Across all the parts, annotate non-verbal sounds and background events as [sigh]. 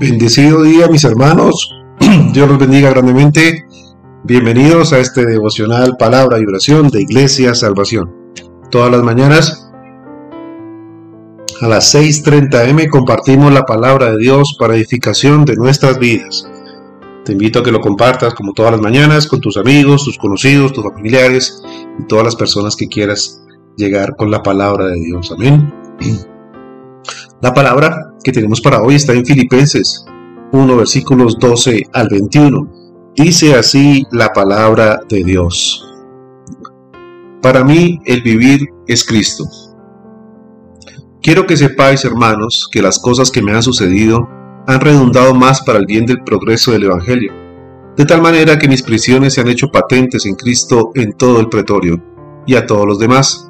Bendecido día, mis hermanos. [clears throat] Dios los bendiga grandemente. Bienvenidos a este devocional Palabra y Oración de Iglesia Salvación. Todas las mañanas a las 6:30 m compartimos la palabra de Dios para edificación de nuestras vidas. Te invito a que lo compartas como todas las mañanas con tus amigos, tus conocidos, tus familiares y todas las personas que quieras llegar con la palabra de Dios. Amén. [clears throat] La palabra que tenemos para hoy está en Filipenses 1 versículos 12 al 21. Dice así la palabra de Dios. Para mí el vivir es Cristo. Quiero que sepáis, hermanos, que las cosas que me han sucedido han redundado más para el bien del progreso del Evangelio, de tal manera que mis prisiones se han hecho patentes en Cristo en todo el pretorio y a todos los demás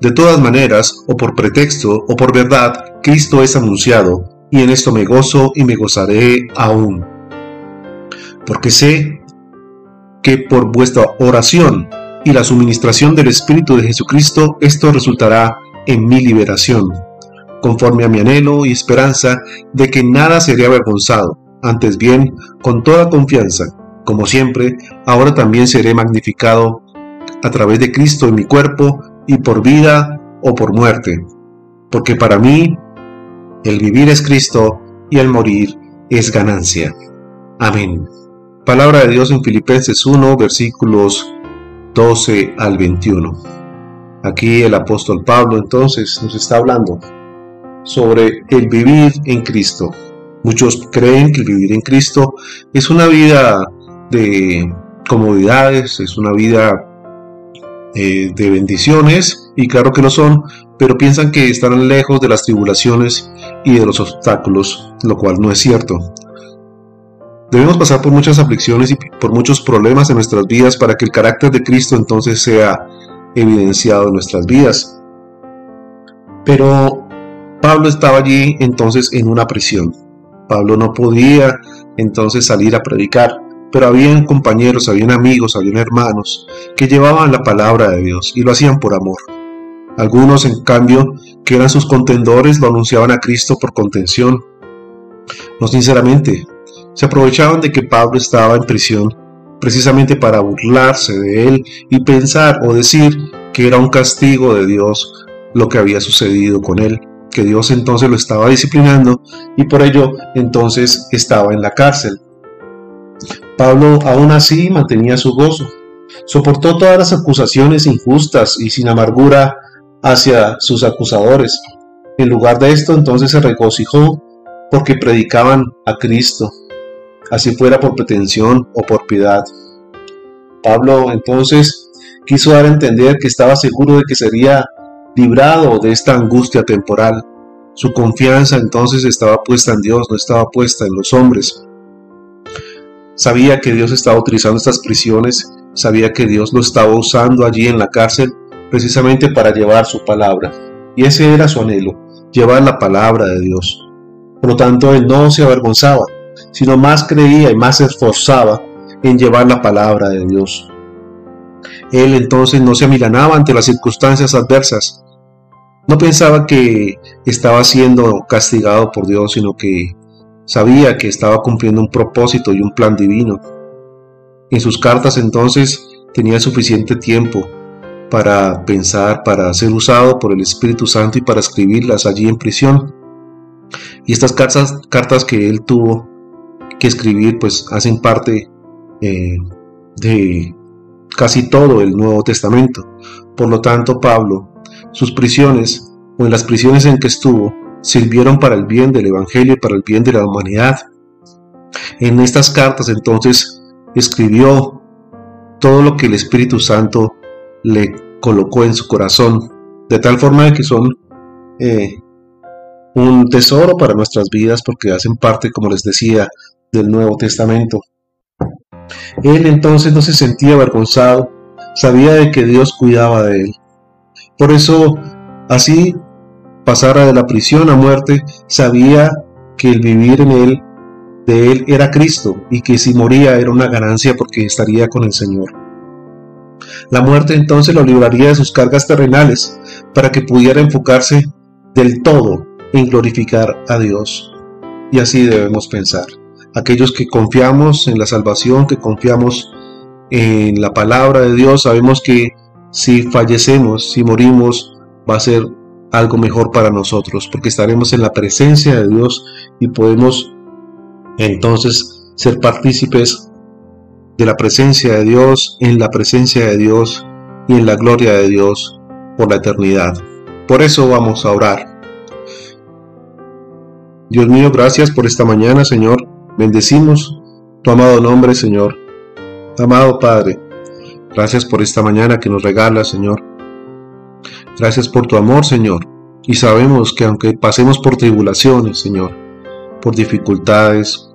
de todas maneras, o por pretexto o por verdad, Cristo es anunciado, y en esto me gozo y me gozaré aún. Porque sé que por vuestra oración y la suministración del Espíritu de Jesucristo, esto resultará en mi liberación, conforme a mi anhelo y esperanza de que nada seré avergonzado, antes bien, con toda confianza, como siempre, ahora también seré magnificado a través de Cristo en mi cuerpo, y por vida o por muerte, porque para mí el vivir es Cristo y el morir es ganancia. Amén. Palabra de Dios en Filipenses 1, versículos 12 al 21. Aquí el apóstol Pablo entonces nos está hablando sobre el vivir en Cristo. Muchos creen que el vivir en Cristo es una vida de comodidades, es una vida eh, de bendiciones, y claro que lo son, pero piensan que estarán lejos de las tribulaciones y de los obstáculos, lo cual no es cierto. Debemos pasar por muchas aflicciones y por muchos problemas en nuestras vidas para que el carácter de Cristo entonces sea evidenciado en nuestras vidas. Pero Pablo estaba allí entonces en una prisión. Pablo no podía entonces salir a predicar pero habían compañeros, habían amigos, habían hermanos que llevaban la palabra de Dios y lo hacían por amor. Algunos, en cambio, que eran sus contendores, lo anunciaban a Cristo por contención. No sinceramente, se aprovechaban de que Pablo estaba en prisión precisamente para burlarse de él y pensar o decir que era un castigo de Dios lo que había sucedido con él, que Dios entonces lo estaba disciplinando y por ello entonces estaba en la cárcel. Pablo aún así mantenía su gozo. Soportó todas las acusaciones injustas y sin amargura hacia sus acusadores. En lugar de esto, entonces se regocijó porque predicaban a Cristo, así fuera por pretensión o por piedad. Pablo entonces quiso dar a entender que estaba seguro de que sería librado de esta angustia temporal. Su confianza entonces estaba puesta en Dios, no estaba puesta en los hombres. Sabía que Dios estaba utilizando estas prisiones, sabía que Dios lo estaba usando allí en la cárcel precisamente para llevar su palabra. Y ese era su anhelo, llevar la palabra de Dios. Por lo tanto, él no se avergonzaba, sino más creía y más se esforzaba en llevar la palabra de Dios. Él entonces no se amilanaba ante las circunstancias adversas. No pensaba que estaba siendo castigado por Dios, sino que Sabía que estaba cumpliendo un propósito y un plan divino. En sus cartas entonces tenía suficiente tiempo para pensar, para ser usado por el Espíritu Santo y para escribirlas allí en prisión. Y estas cartas, que él tuvo que escribir pues hacen parte eh, de casi todo el Nuevo Testamento. Por lo tanto, Pablo sus prisiones o en las prisiones en que estuvo sirvieron para el bien del Evangelio y para el bien de la humanidad. En estas cartas entonces escribió todo lo que el Espíritu Santo le colocó en su corazón, de tal forma que son eh, un tesoro para nuestras vidas porque hacen parte, como les decía, del Nuevo Testamento. Él entonces no se sentía avergonzado, sabía de que Dios cuidaba de él. Por eso, así pasara de la prisión a muerte, sabía que el vivir en él, de él, era Cristo y que si moría era una ganancia porque estaría con el Señor. La muerte entonces lo libraría de sus cargas terrenales para que pudiera enfocarse del todo en glorificar a Dios. Y así debemos pensar. Aquellos que confiamos en la salvación, que confiamos en la palabra de Dios, sabemos que si fallecemos, si morimos, va a ser algo mejor para nosotros, porque estaremos en la presencia de Dios y podemos entonces ser partícipes de la presencia de Dios, en la presencia de Dios y en la gloria de Dios por la eternidad. Por eso vamos a orar. Dios mío, gracias por esta mañana, Señor. Bendecimos tu amado nombre, Señor. Amado Padre, gracias por esta mañana que nos regalas, Señor. Gracias por tu amor, Señor. Y sabemos que aunque pasemos por tribulaciones, Señor, por dificultades,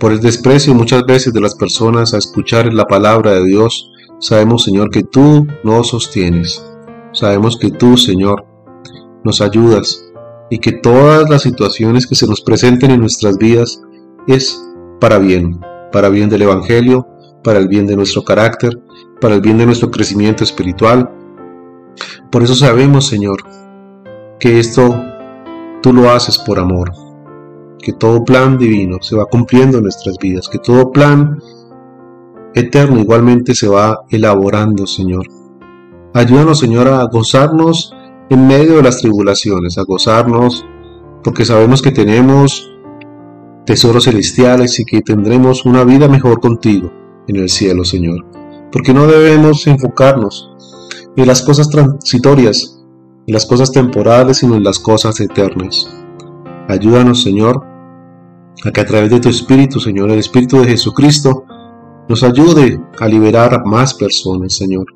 por el desprecio muchas veces de las personas a escuchar la palabra de Dios, sabemos, Señor, que tú nos sostienes. Sabemos que tú, Señor, nos ayudas y que todas las situaciones que se nos presenten en nuestras vidas es para bien, para bien del Evangelio, para el bien de nuestro carácter, para el bien de nuestro crecimiento espiritual, por eso sabemos, Señor, que esto tú lo haces por amor, que todo plan divino se va cumpliendo en nuestras vidas, que todo plan eterno igualmente se va elaborando, Señor. Ayúdanos, Señor, a gozarnos en medio de las tribulaciones, a gozarnos, porque sabemos que tenemos tesoros celestiales y que tendremos una vida mejor contigo en el cielo, Señor. Porque no debemos enfocarnos en las cosas transitorias, en las cosas temporales, sino en las cosas eternas. Ayúdanos, Señor, a que a través de tu Espíritu, Señor, el Espíritu de Jesucristo, nos ayude a liberar a más personas, Señor,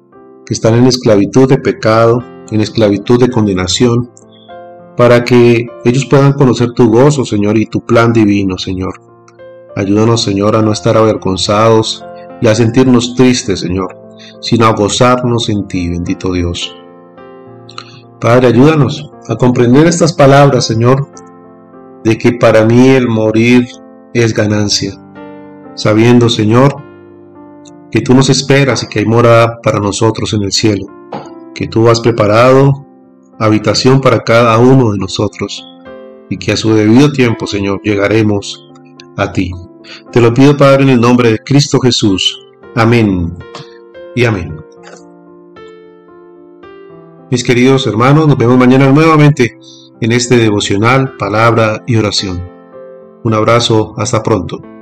que están en esclavitud de pecado, en esclavitud de condenación, para que ellos puedan conocer tu gozo, Señor, y tu plan divino, Señor. Ayúdanos, Señor, a no estar avergonzados y a sentirnos tristes, Señor, sino a gozarnos en ti, bendito Dios. Padre, ayúdanos a comprender estas palabras, Señor, de que para mí el morir es ganancia, sabiendo, Señor, que tú nos esperas y que hay morada para nosotros en el cielo, que tú has preparado habitación para cada uno de nosotros y que a su debido tiempo, Señor, llegaremos a ti. Te lo pido, Padre, en el nombre de Cristo Jesús. Amén y amén. Mis queridos hermanos, nos vemos mañana nuevamente en este devocional, palabra y oración. Un abrazo, hasta pronto.